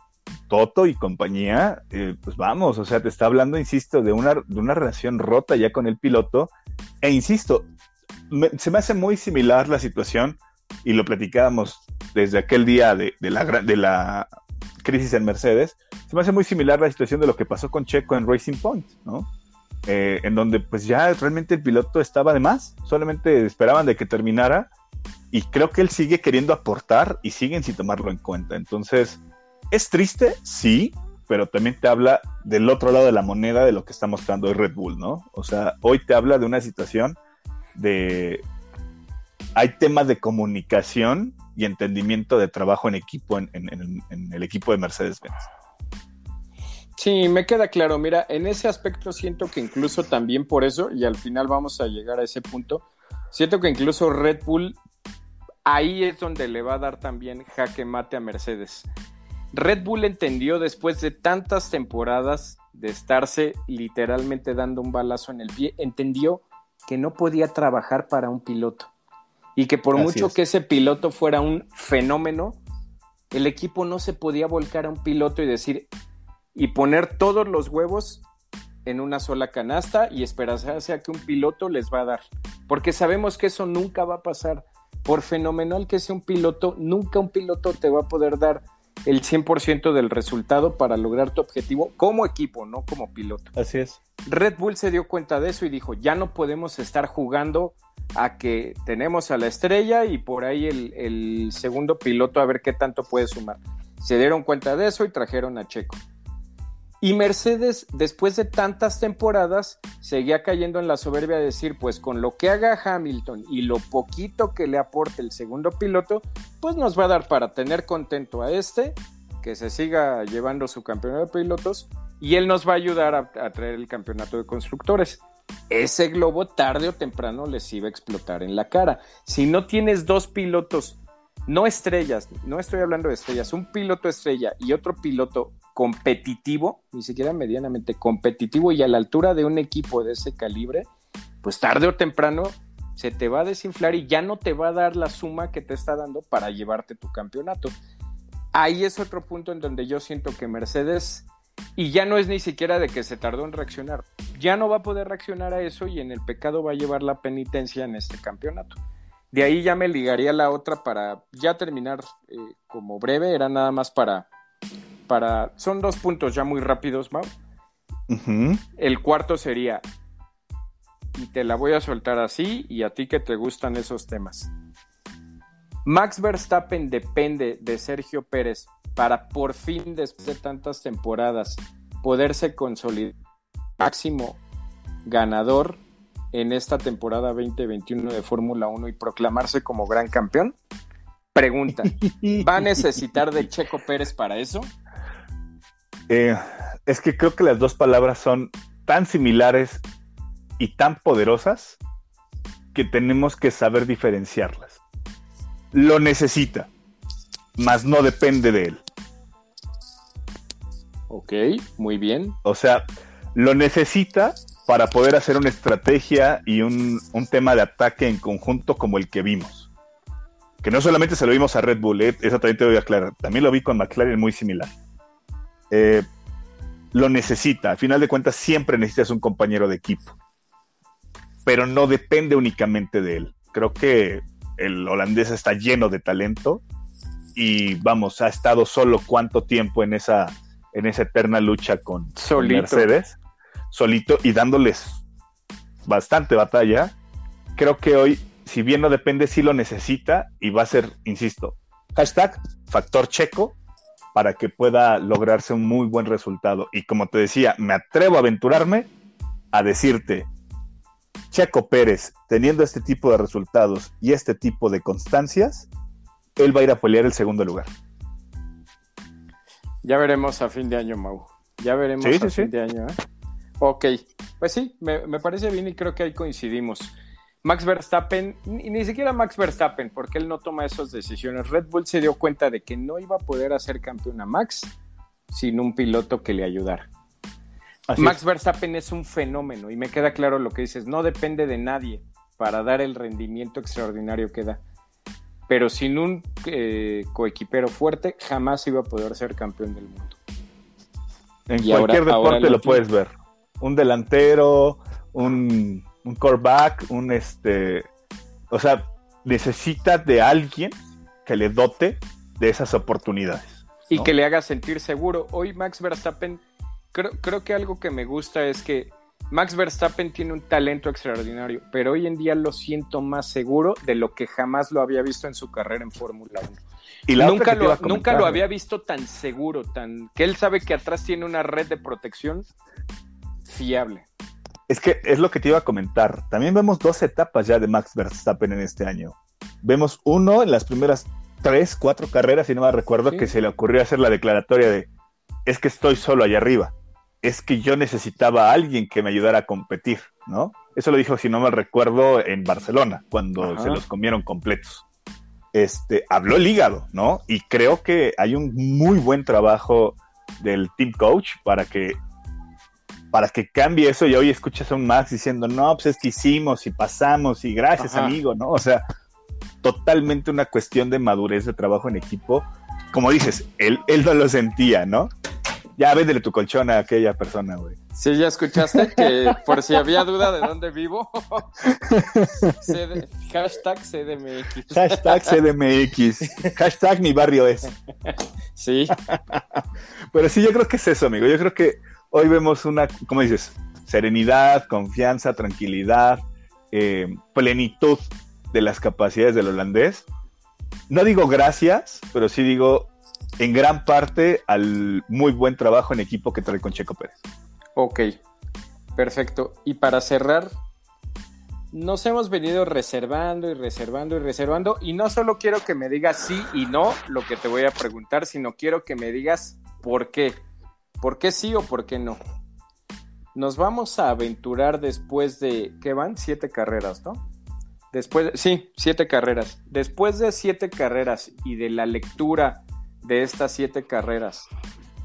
Toto y compañía, eh, pues vamos, o sea, te está hablando, insisto, de una, de una relación rota ya con el piloto. E insisto, se me hace muy similar la situación, y lo platicábamos desde aquel día de, la, de la crisis en Mercedes, se me hace muy similar la situación de lo que pasó con Checo en Racing Point, ¿no? Eh, en donde pues ya realmente el piloto estaba de más, solamente esperaban de que terminara y creo que él sigue queriendo aportar y siguen sin tomarlo en cuenta. Entonces, es triste, sí, pero también te habla del otro lado de la moneda de lo que está mostrando hoy Red Bull, ¿no? O sea, hoy te habla de una situación de... Hay temas de comunicación y entendimiento de trabajo en equipo en, el equipo de Mercedes-Benz. Sí, me queda claro. Mira, en ese aspecto siento que incluso también por eso, y al final vamos a llegar a ese punto, siento que incluso Red Bull ahí es donde le va a dar también jaque mate a Mercedes. Red Bull entendió después de tantas temporadas de estarse literalmente dando un balazo en el pie, entendió que no podía trabajar para un piloto y que por mucho que ese piloto fuera un fenómeno, el equipo no se podía volcar a un piloto y decir y poner todos los huevos en una sola canasta y esperarse a que un piloto les va a dar, porque sabemos que eso nunca va a pasar. Por fenomenal que sea un piloto, nunca un piloto te va a poder dar el 100% del resultado para lograr tu objetivo como equipo, no como piloto. Así es. Red Bull se dio cuenta de eso y dijo, ya no podemos estar jugando a que tenemos a la estrella y por ahí el, el segundo piloto a ver qué tanto puede sumar. Se dieron cuenta de eso y trajeron a Checo. Y Mercedes, después de tantas temporadas, seguía cayendo en la soberbia de decir, pues con lo que haga Hamilton y lo poquito que le aporte el segundo piloto, pues nos va a dar para tener contento a este, que se siga llevando su campeonato de pilotos, y él nos va a ayudar a, traer el campeonato de constructores. Ese globo tarde o temprano les iba a explotar en la cara. Si no tienes dos pilotos, no estrellas, no estoy hablando de estrellas, un piloto estrella y otro piloto competitivo, ni siquiera medianamente competitivo y a la altura de un equipo de ese calibre, pues tarde o temprano se te va a desinflar y ya no te va a dar la suma que te está dando para llevarte tu campeonato. Ahí es otro punto en donde yo siento que Mercedes, y ya no es ni siquiera de que se tardó en reaccionar, ya no va a poder reaccionar a eso y en el pecado va a llevar la penitencia en este campeonato. De ahí ya me ligaría la otra para ya terminar eh, como breve, era nada más para para. Son dos puntos ya muy rápidos, Mau. El cuarto sería. Y te la voy a soltar así, y a ti que te gustan esos temas. Max Verstappen depende de Sergio Pérez para por fin, después de tantas temporadas, poderse consolidar máximo ganador en esta temporada 2021 de Fórmula 1 y proclamarse como gran campeón? Pregunta, ¿va a necesitar de Checo Pérez para eso? Eh, es que creo que las dos palabras son tan similares y tan poderosas que tenemos que saber diferenciarlas. Lo necesita, mas no depende de él. Ok, muy bien. O sea, lo necesita para poder hacer una estrategia y un, un tema de ataque en conjunto como el que vimos. Que no solamente se lo vimos a Red Bull, eh, eso también te voy a aclarar. También lo vi con McLaren muy similar. Eh, lo necesita. Al final de cuentas, siempre necesitas un compañero de equipo. Pero no depende únicamente de él. Creo que el holandés está lleno de talento y vamos, ha estado solo cuánto tiempo en esa, en esa eterna lucha con, con Mercedes, solito y dándoles bastante batalla. Creo que hoy, si bien no depende, sí lo necesita y va a ser, insisto, hashtag factor checo para que pueda lograrse un muy buen resultado. Y como te decía, me atrevo a aventurarme a decirte, Checo Pérez, teniendo este tipo de resultados y este tipo de constancias, él va a ir a pelear el segundo lugar. Ya veremos a fin de año, Mau. Ya veremos a fin de año. ¿eh? Ok, pues sí, me, me, parece bien y creo que ahí coincidimos. Max Verstappen, ni, ni, siquiera Max Verstappen, porque él no toma esas decisiones. Red Bull se dio cuenta de que no iba a poder hacer campeón a Max sin un piloto que le ayudara. Así Max es. Verstappen es un fenómeno y me queda claro lo que dices, no depende de nadie para dar el rendimiento extraordinario que da. Pero sin un eh, coequipero fuerte jamás iba a poder ser campeón del mundo. En y cualquier ahora, deporte ahora lo puedes ver. Un delantero, un, un coreback, un este, o sea, necesita de alguien que le dote de esas oportunidades. Y ¿no? que le haga sentir seguro. Hoy Max Verstappen creo, creo que algo que me gusta es que Max Verstappen tiene un talento extraordinario, pero hoy en día lo siento más seguro de lo que jamás lo había visto en su carrera en Fórmula 1. Y nunca, lo, nunca lo había visto tan seguro, tan que él sabe que atrás tiene una red de protección fiable. Es que es lo que te iba a comentar. También vemos dos etapas ya de Max Verstappen en este año. Vemos uno en las primeras tres, cuatro carreras, si no me recuerdo, sí. que se le ocurrió hacer la declaratoria de es que estoy solo allá arriba es que yo necesitaba a alguien que me ayudara a competir, ¿no? Eso lo dijo, si no me recuerdo, en Barcelona, cuando Ajá. se los comieron completos. Este, habló el hígado, ¿no? Y creo que hay un muy buen trabajo del team coach para que para que cambie eso y hoy escuchas a un Max diciendo, no, pues es que hicimos y pasamos y gracias, Ajá. amigo, ¿no? O sea, totalmente una cuestión de madurez de trabajo en equipo. Como dices, él, él no lo sentía, ¿no? Ya véndele tu colchón a aquella persona, güey. Sí, ya escuchaste que [LAUGHS] por si había duda de dónde vivo, [LAUGHS] CD, hashtag CDMX. Hashtag CDMX. hashtag mi barrio es. Sí. [LAUGHS] Pero sí, yo creo que es eso, amigo. Yo creo que hoy vemos una, ¿cómo dices? Serenidad, confianza, tranquilidad, eh, plenitud de las capacidades del holandés. No digo gracias, pero sí digo en gran parte al muy buen trabajo en equipo que trae con Checo Pérez. Ok, perfecto. Y para cerrar, nos hemos venido reservando y reservando y reservando. Y no solo quiero que me digas sí y no lo que te voy a preguntar, sino quiero que me digas por qué. ¿Por qué sí o por qué no? Nos vamos a aventurar después de, ¿qué van? Siete carreras, ¿no? Después, sí, siete carreras. Después de siete carreras y de la lectura de estas siete carreras,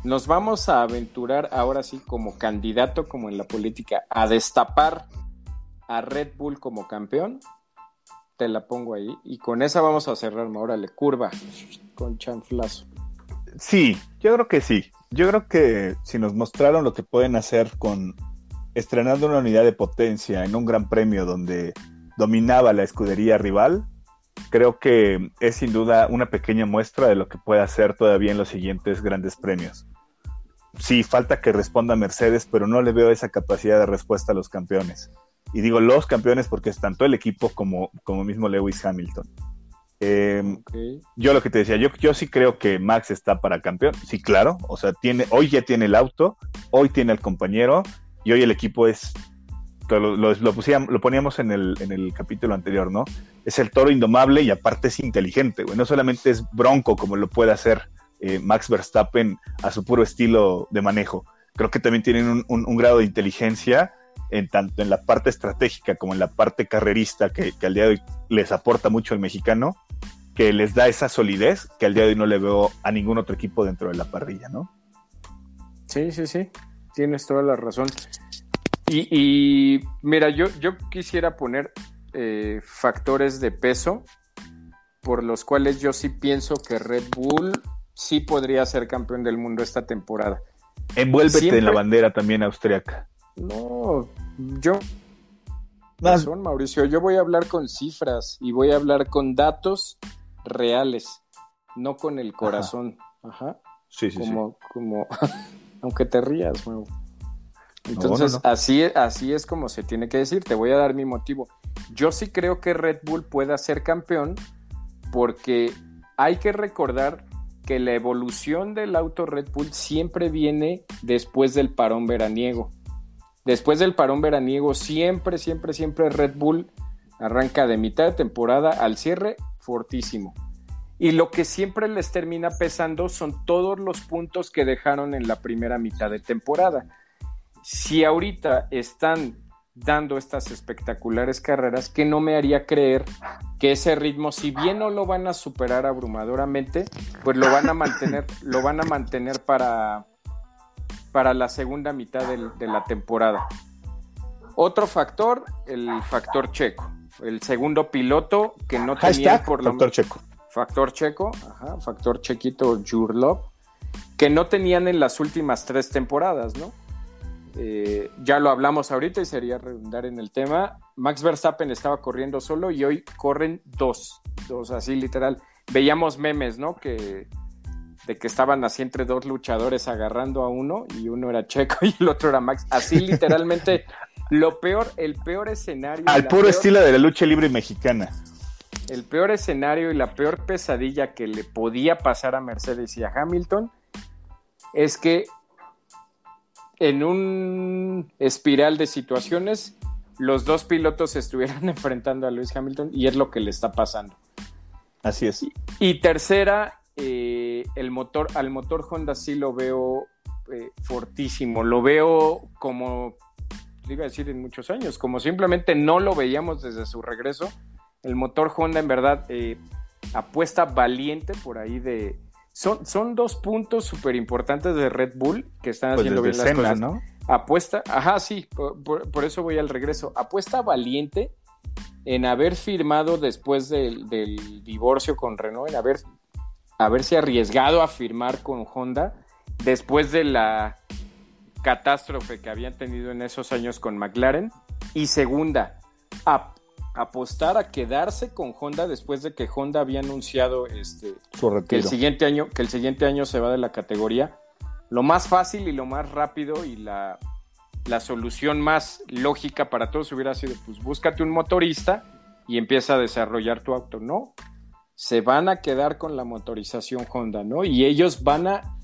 nos vamos a aventurar ahora sí como candidato, como en la política, a destapar a Red Bull como campeón. Te la pongo ahí. Y con esa vamos a cerrar, órale, curva, con chanflazo. Sí, yo creo que sí. Yo creo que si nos mostraron lo que pueden hacer con estrenando una unidad de potencia en un gran premio donde dominaba la escudería rival, creo que es sin duda una pequeña muestra de lo que puede hacer todavía en los siguientes grandes premios. Sí, falta que responda Mercedes, pero no le veo esa capacidad de respuesta a los campeones. Y digo los campeones porque es tanto el equipo como, como mismo Lewis Hamilton. Eh, okay. Yo lo que te decía, yo, yo sí creo que Max está para campeón. Sí, claro. O sea, tiene, hoy ya tiene el auto, hoy tiene el compañero y hoy el equipo es lo, lo, lo, pusíamos, lo poníamos en el, en el, capítulo anterior, ¿no? Es el toro indomable y aparte es inteligente, güey. No solamente es bronco como lo puede hacer eh, Max Verstappen a su puro estilo de manejo. Creo que también tienen un, un, un, grado de inteligencia en tanto en la parte estratégica como en la parte carrerista que, que al día de hoy les aporta mucho el mexicano, que les da esa solidez que al día de hoy no le veo a ningún otro equipo dentro de la parrilla, ¿no? Sí, sí, sí. Tienes toda la razón. Y, mira, yo, yo quisiera poner eh, factores de peso por los cuales yo sí pienso que Red Bull sí podría ser campeón del mundo esta temporada. Envuélvete en la bandera también austriaca. No, yo razón, Mauricio. Yo voy a hablar con cifras y voy a hablar con datos reales, no con el corazón. Ajá. Sí, sí, como, Como, [LAUGHS] aunque te rías, Entonces, Así, así es como se tiene que decir. Te voy a dar mi motivo. Yo sí creo que Red Bull pueda ser campeón porque hay que recordar que la evolución del auto Red Bull siempre viene después del parón veraniego. Después del parón veraniego, siempre, siempre, siempre Red Bull arranca de mitad de temporada al cierre fortísimo. Y lo que siempre les termina pesando son todos los puntos que dejaron en la primera mitad de temporada. Si ahorita están dando estas espectaculares carreras, que no me haría creer que ese ritmo, si bien no lo van a superar abrumadoramente, pues lo van a mantener, [LAUGHS] lo van a mantener para, para la segunda mitad de, la temporada. Otro factor, el factor checo. El segundo piloto que no tenía por lo factor checo. Factor checo, ajá, factor chequito Jurlov, que no tenían en las últimas tres temporadas, ¿no? Eh, ya lo hablamos ahorita y sería redundar en el tema. Max Verstappen estaba corriendo solo y hoy corren dos, dos así literal. Veíamos memes, ¿no? Que de que estaban así entre dos luchadores agarrando a uno y uno era Checo [LAUGHS] y el otro era Max. Así literalmente, [LAUGHS] lo peor, el peor escenario. Al puro estilo de la lucha libre mexicana. El peor escenario y la peor pesadilla que le podía pasar a Mercedes y a Hamilton es que en un espiral de situaciones los dos pilotos estuvieran [LAUGHS] enfrentando a Lewis Hamilton y es lo que le está pasando. Así es. y tercera, eh, el motor, al motor Honda sí lo veo eh, fortísimo, lo veo como, iba a decir en muchos años, como simplemente no lo veíamos desde su regreso. El motor Honda en verdad eh, apuesta valiente por ahí de... Son, son dos puntos súper importantes de Red Bull que están pues haciendo bien las cosas. ¿no? Apuesta, ajá, sí, por, eso voy al regreso. Apuesta valiente en haber firmado después del, del, divorcio con Renault, en haber haberse arriesgado a firmar con Honda después de la catástrofe que habían tenido en esos años con McLaren. Y segunda, apostar a quedarse con Honda después de que Honda había anunciado este, que, el siguiente año, que el siguiente año se va de la categoría. Lo más fácil y lo más rápido y la, la solución más lógica para todos hubiera sido, pues búscate un motorista y empieza a desarrollar tu auto. No, se van a quedar con la motorización Honda, ¿no? Y ellos van a,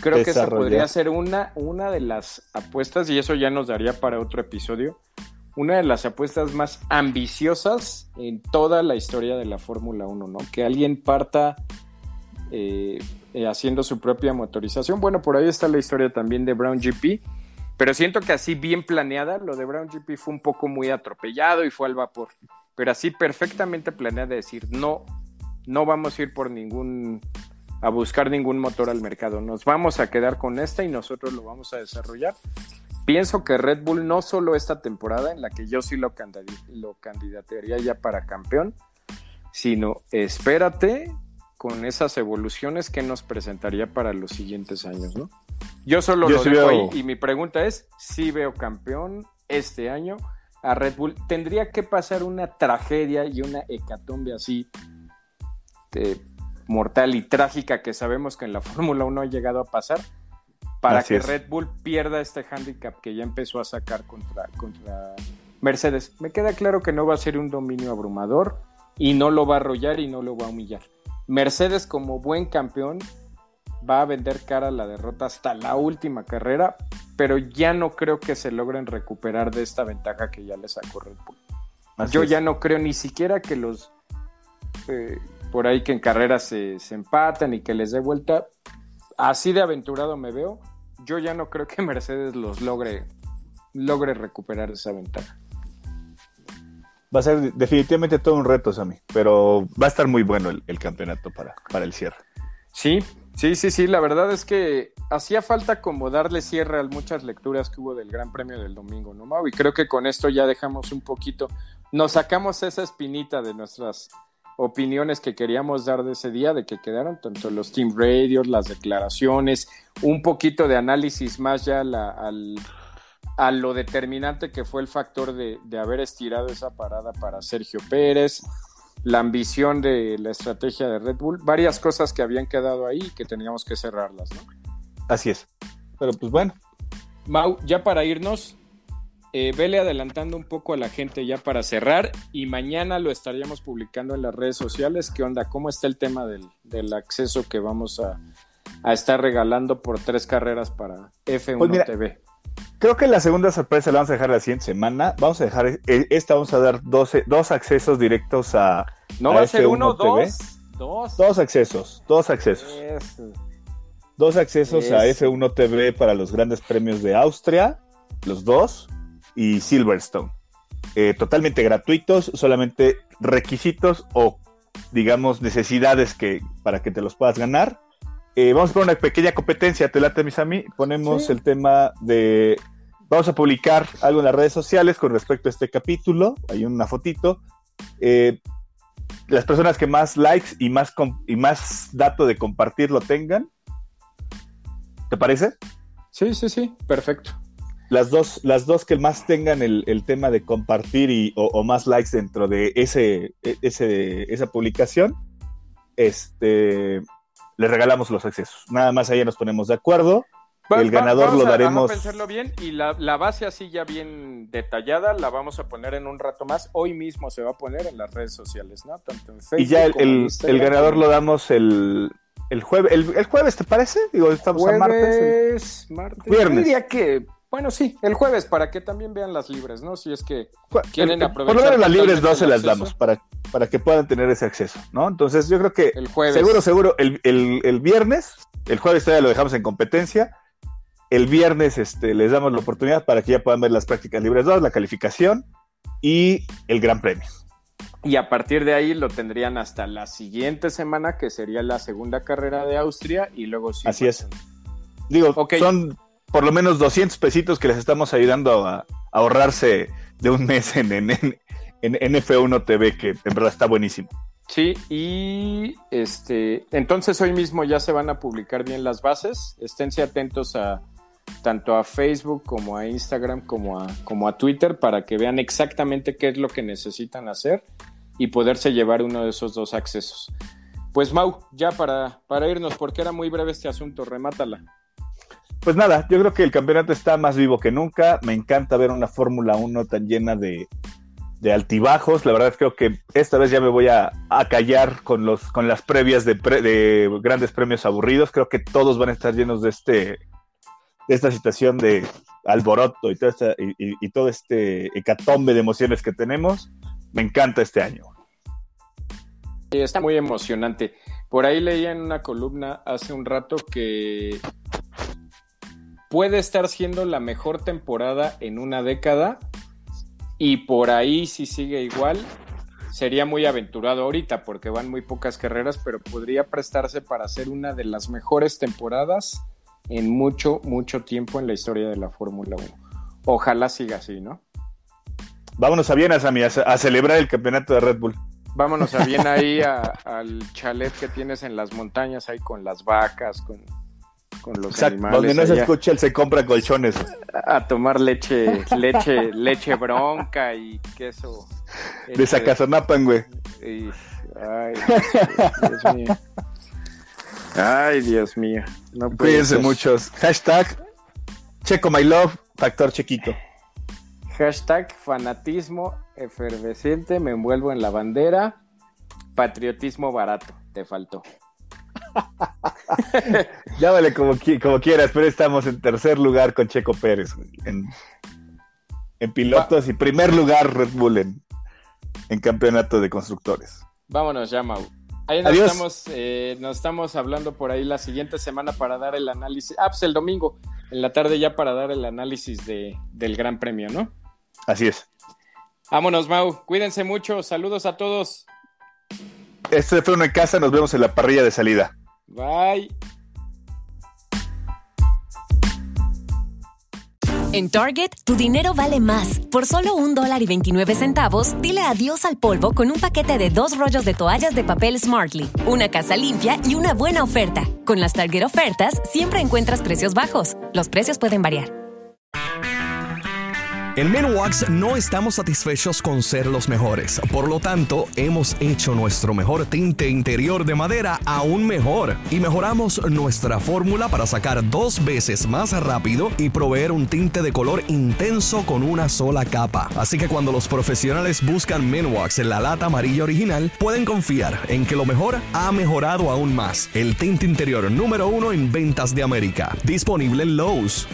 creo que esa podría ser una, una de las apuestas, y eso ya nos daría para otro episodio, una de las apuestas más ambiciosas en toda la historia de la Fórmula 1, ¿no? Que alguien parta eh, eh, haciendo su propia motorización. Bueno, por ahí está la historia también de Brown GP, pero siento que así bien planeada, lo de Brown GP fue un poco muy atropellado y fue al vapor. Pero así perfectamente planeada decir, no, no vamos a ir por ningún a buscar ningún motor al mercado. Nos vamos a quedar con esta y nosotros lo vamos a desarrollar. Pienso que Red Bull no solo esta temporada en la que yo sí lo, lo candidatearía ya para campeón, sino espérate con esas evoluciones que nos presentaría para los siguientes años, ¿no? Yo solo lo dejo ahí y mi pregunta es, si veo campeón este año a Red Bull, tendría que pasar una tragedia y una hecatombe así este, mortal y trágica que sabemos que en la [LAUGHS] Fórmula 1 ha llegado a pasar para que Red Bull pierda este handicap que ya empezó a sacar contra, contra Mercedes. Me queda claro que no va a ser un dominio abrumador y no lo va a arrollar y no lo va a humillar. Mercedes como buen campeón va a vender cara a la derrota hasta la última carrera, pero ya no creo que se logren recuperar de esta ventaja que ya le sacó Red Bull. Yo ya no creo ni siquiera que los eh, por ahí que en carreras se, empatan y que les dé vuelta. Así de aventurado me veo. Yo ya no creo que [LAUGHS] Mercedes los logre, logre recuperar esa ventaja. Va a ser definitivamente todo un reto, Sammy, pero va a estar muy bueno el, campeonato para, para el cierre. Sí, Sí, sí, sí, la verdad es que hacía falta como darle cierre a muchas lecturas que hubo del Gran Premio del domingo, ¿no, Mau? Y creo que con esto ya dejamos un poquito, nos sacamos esa espinita de nuestras opiniones que queríamos dar de ese día, de que quedaron tanto los team radios, las declaraciones, un poquito de análisis más ya al, a lo determinante que fue el factor de, de haber estirado esa parada para Sergio Pérez, la ambición de la estrategia de Red Bull, varias cosas que habían quedado ahí y que teníamos que cerrarlas, ¿no? Así es. Pero pues bueno. Mau, ya para irnos, eh, vele adelantando un poco a la gente ya para cerrar y mañana lo estaríamos publicando en las redes sociales. ¿Qué onda? ¿Cómo está el tema del, acceso que vamos a, estar regalando por tres carreras para F1 pues TV? Creo que la segunda sorpresa la vamos a dejar la siguiente semana. Vamos a dejar, eh, esta vamos a dar dos, dos accesos directos a. ¿No va a ser uno, dos? Dos. Dos accesos, dos accesos. Dos accesos a F1 TV para los grandes premios de Austria, los dos, y Silverstone. Eh, totalmente gratuitos, solamente requisitos o, digamos, necesidades que, para que te los puedas ganar. Eh, vamos a poner una pequeña competencia, te late, mis mí. Ponemos el tema de. Vamos a publicar algo en las redes sociales con respecto a este capítulo. Hay una fotito. Eh, las personas que más likes y más, y más dato de compartir lo tengan. ¿Te parece? Sí, sí, sí, perfecto. Las dos, las dos que más tengan el, tema de compartir y, o, más likes dentro de ese, e, ese, esa publicación, este, les regalamos los accesos. Nada más ahí nos ponemos de acuerdo. el ganador lo daremos. Vamos a pensarlo bien y la, base así ya bien detallada la vamos a poner en un rato más. Hoy mismo se va a poner en las redes sociales, ¿no? Tanto en Facebook y ya el, el, ganador lo damos el, el jueves. El, jueves, ¿te parece? Digo, estamos a martes. martes. Viernes. Yo diría que bueno, sí, el jueves, para que también vean las libres, ¿no? Si es que quieren aprovechar. Por lo menos las libres no se las damos para, para que puedan tener ese acceso, ¿no? Entonces yo creo que el jueves. seguro, seguro, el, el, viernes, el jueves todavía lo dejamos en competencia, el viernes este, les damos la oportunidad para que ya puedan ver las prácticas libres 2, la calificación y el gran premio. Y a partir de ahí lo tendrían hasta la siguiente semana, que sería la segunda carrera de Austria, y luego sí. Así es. Digo, son por lo menos 200 pesitos que les estamos ayudando a, ahorrarse de un mes en, en, F1 TV, que en verdad está buenísimo. Sí, y este, entonces hoy mismo ya se van a publicar bien las bases. Esténse atentos a tanto a Facebook como a Instagram como a, como a Twitter para que vean exactamente qué es lo que necesitan hacer y poderse llevar uno de esos dos accesos. Pues Mau, ya para, para irnos, porque era muy breve este asunto, remátala. Pues nada, yo creo que el campeonato está más vivo que nunca. Me encanta ver una Fórmula 1 tan llena de, altibajos. La verdad creo que esta vez ya me voy a, callar con, los, con las previas de, grandes premios aburridos. Creo que todos van a estar llenos de, este, de esta situación de alboroto y, y, todo este hecatombe de emociones que tenemos. Me encanta este año. Está muy emocionante. Por ahí leía en una columna hace un rato que puede estar siendo la mejor temporada en una década y por ahí si sigue igual sería muy aventurado ahorita porque van muy pocas carreras, pero podría prestarse para ser una de las mejores temporadas en mucho, mucho tiempo en la historia de la Fórmula 1. Ojalá siga así, ¿no? Vámonos a Viena, Sammy, a, a celebrar el campeonato de Red Bull. Vámonos a Viena ahí [LAUGHS] al chalet que tienes en las montañas, ahí con las vacas, con con los animales. Donde no se escucha, él se compra colchones. A tomar leche, leche, leche bronca y queso. De Sacazonapan, güey. ay, Dios mío. Ay, Dios mío. No Cuídense muchos. Hashtag Checo My Love, factor chequito. Hashtag fanatismo efervescente, me envuelvo en la bandera. Patriotismo barato, te faltó. [LAUGHS] Llámale como, como quieras, pero estamos en tercer lugar con Checo Pérez en, pilotos y primer lugar Red Bull en, campeonato de constructores. Vámonos ya, Mau. Ahí nos estamos, eh, nos estamos hablando por ahí la siguiente semana para dar el análisis. Ah, pues el domingo, en la tarde ya para dar el análisis de, del Gran Premio, ¿no? Así es. Vámonos, Mau. Cuídense mucho. Saludos a todos. Este fue uno en casa. Nos vemos en la parrilla de salida. Bye. En Target, tu dinero vale más. Por solo un dólar y 29 centavos, dile adiós al polvo con un paquete de dos rollos de toallas de papel Smartly, una casa limpia y una buena oferta. Con las Target ofertas, siempre encuentras precios bajos. Los precios pueden variar. En Menwax no estamos satisfechos con ser los mejores, por lo tanto hemos hecho nuestro mejor tinte interior de madera aún mejor y mejoramos nuestra fórmula para sacar dos veces más rápido y proveer un tinte de color intenso con una sola capa. Así que cuando los profesionales buscan Menwax en la lata amarilla original, pueden confiar en que lo mejor ha mejorado aún más. El tinte interior número uno en ventas de América, disponible en Lowe's.